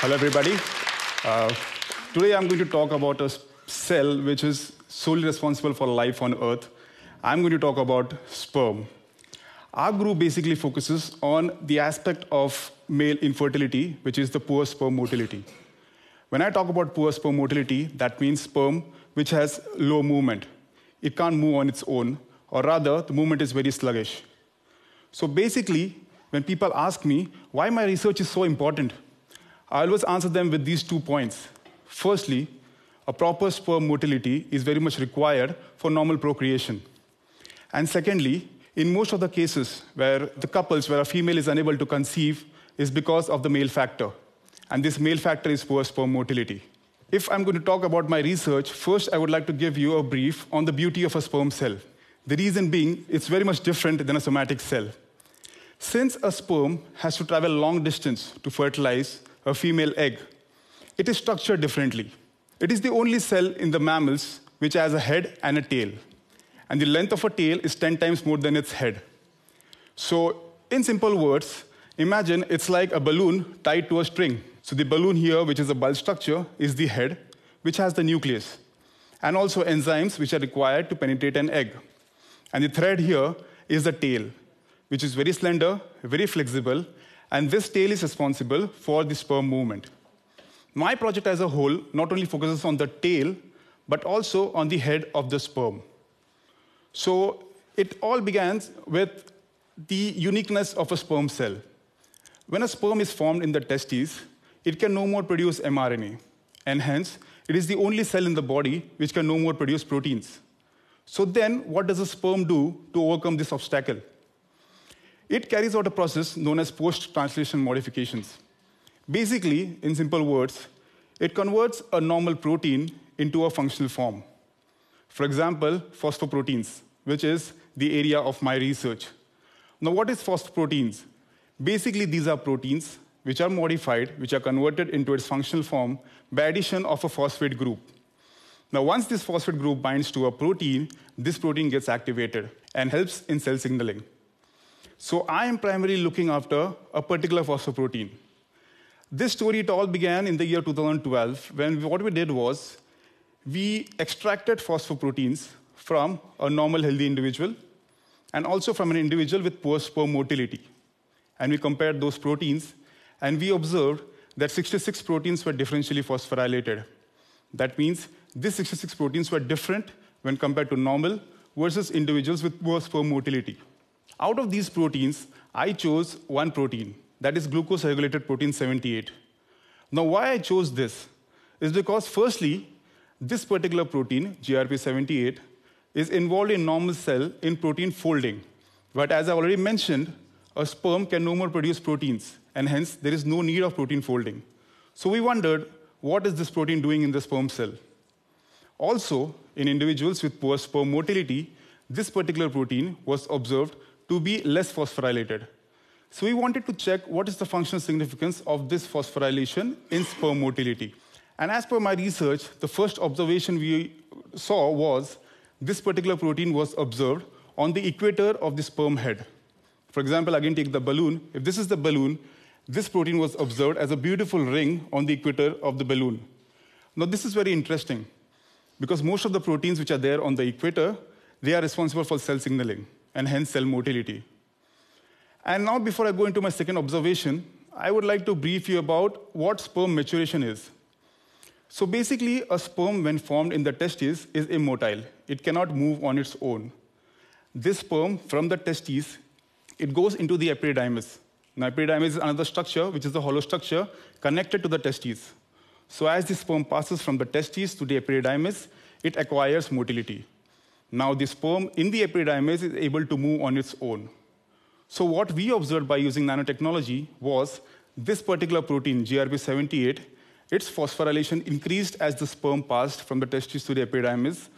Hello, everybody. Uh, today I'm going to talk about a cell which is solely responsible for life on Earth. I'm going to talk about sperm. Our group basically focuses on the aspect of male infertility, which is the poor sperm motility. When I talk about poor sperm motility, that means sperm which has low movement. It can't move on its own, or rather, the movement is very sluggish. So basically, when people ask me why my research is so important, I always answer them with these two points. Firstly, a proper sperm motility is very much required for normal procreation. And secondly, in most of the cases where the couples where a female is unable to conceive is because of the male factor. And this male factor is poor sperm motility. If I'm going to talk about my research, first I would like to give you a brief on the beauty of a sperm cell. The reason being, it's very much different than a somatic cell. Since a sperm has to travel long distance to fertilize a female egg, it is structured differently. It is the only cell in the mammals which has a head and a tail. And the length of a tail is 10 times more than its head. So, in simple words, imagine it's like a balloon tied to a string. So, the balloon here, which is a bulge structure, is the head, which has the nucleus, and also enzymes which are required to penetrate an egg. And the thread here is the tail, which is very slender, very flexible, and this tail is responsible for the sperm movement. My project as a whole not only focuses on the tail, but also on the head of the sperm. So it all begins with the uniqueness of a sperm cell. When a sperm is formed in the testes, it can no more produce mRNA, and hence, it is the only cell in the body which can no more produce proteins. So then, what does a sperm do to overcome this obstacle? It carries out a process known as post-translation modifications. Basically, in simple words, it converts a normal protein into a functional form. For example, phosphoproteins, which is the area of my research. Now, what is phosphoproteins? Basically, these are proteins which are modified, which are converted into its functional form by addition of a phosphate group. Now, once this phosphate group binds to a protein, this protein gets activated and helps in cell signaling. So I am primarily looking after a particular phosphoprotein. This story, it all began in the year 2012, when what we did was we extracted phosphoproteins from a normal healthy individual and also from an individual with poor sperm motility. And we compared those proteins, and we observed that 66 proteins were differentially phosphorylated. That means these 66 proteins were different when compared to normal versus individuals with poor sperm motility. Out of these proteins, I chose one protein, that is glucose regulated protein 78. Now, why I chose this is because, firstly, this particular protein, GRP78, is involved in normal cell in protein folding. But as I already mentioned, a sperm can no more produce proteins, and hence there is no need of protein folding. So we wondered, what is this protein doing in the sperm cell? Also, in individuals with poor sperm motility, this particular protein was observed to be less phosphorylated. So we wanted to check what is the functional significance of this phosphorylation in sperm motility. And as per my research, the first observation we saw was this particular protein was observed on the equator of the sperm head. For example, again, take the balloon. If this is the balloon, this protein was observed as a beautiful ring on the equator of the balloon. Now, this is very interesting because most of the proteins which are there on the equator, they are responsible for cell signaling and hence cell motility. And now, before I go into my second observation, I would like to brief you about what sperm maturation is. So basically, a sperm, when formed in the testes, is immotile. It cannot move on its own. This sperm from the testes, it goes into the epididymis. Now, epididymis is another structure, which is a hollow structure connected to the testes. So as the sperm passes from the testes to the epididymis, it acquires motility. Now, the sperm in the epididymis is able to move on its own. So, what we observed by using nanotechnology was this particular protein, GRP78, its phosphorylation increased as the sperm passed from the testes to the epididymis,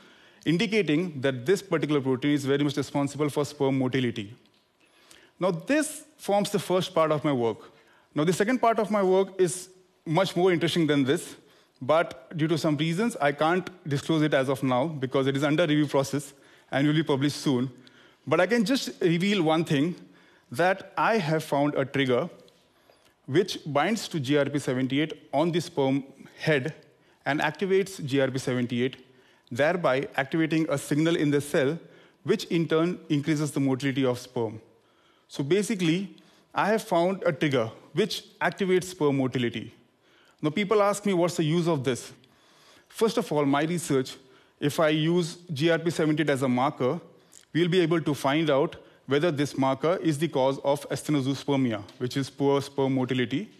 indicating that this particular protein is very much responsible for sperm motility. Now, this forms the first part of my work. Now, the second part of my work is much more interesting than this, but due to some reasons, I can't disclose it as of now because it is under review process and will be published soon. But I can just reveal one thing that I have found a trigger which binds to GRP78 on the sperm head and activates GRP78, thereby activating a signal in the cell, which in turn increases the motility of sperm. So basically, I have found a trigger which activates sperm motility. Now, people ask me, what's the use of this? First of all, my research, if I use GRP78 as a marker, we'll be able to find out whether this marker is the cause of asthenozoospermia, which is poor sperm motility.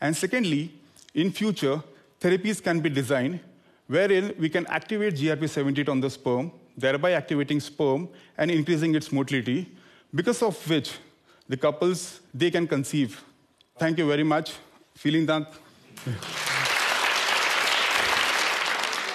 And secondly, in future, therapies can be designed wherein we can activate GRP78 on the sperm, thereby activating sperm and increasing its motility, because of which the couples, they can conceive. Thank you very much. Dank.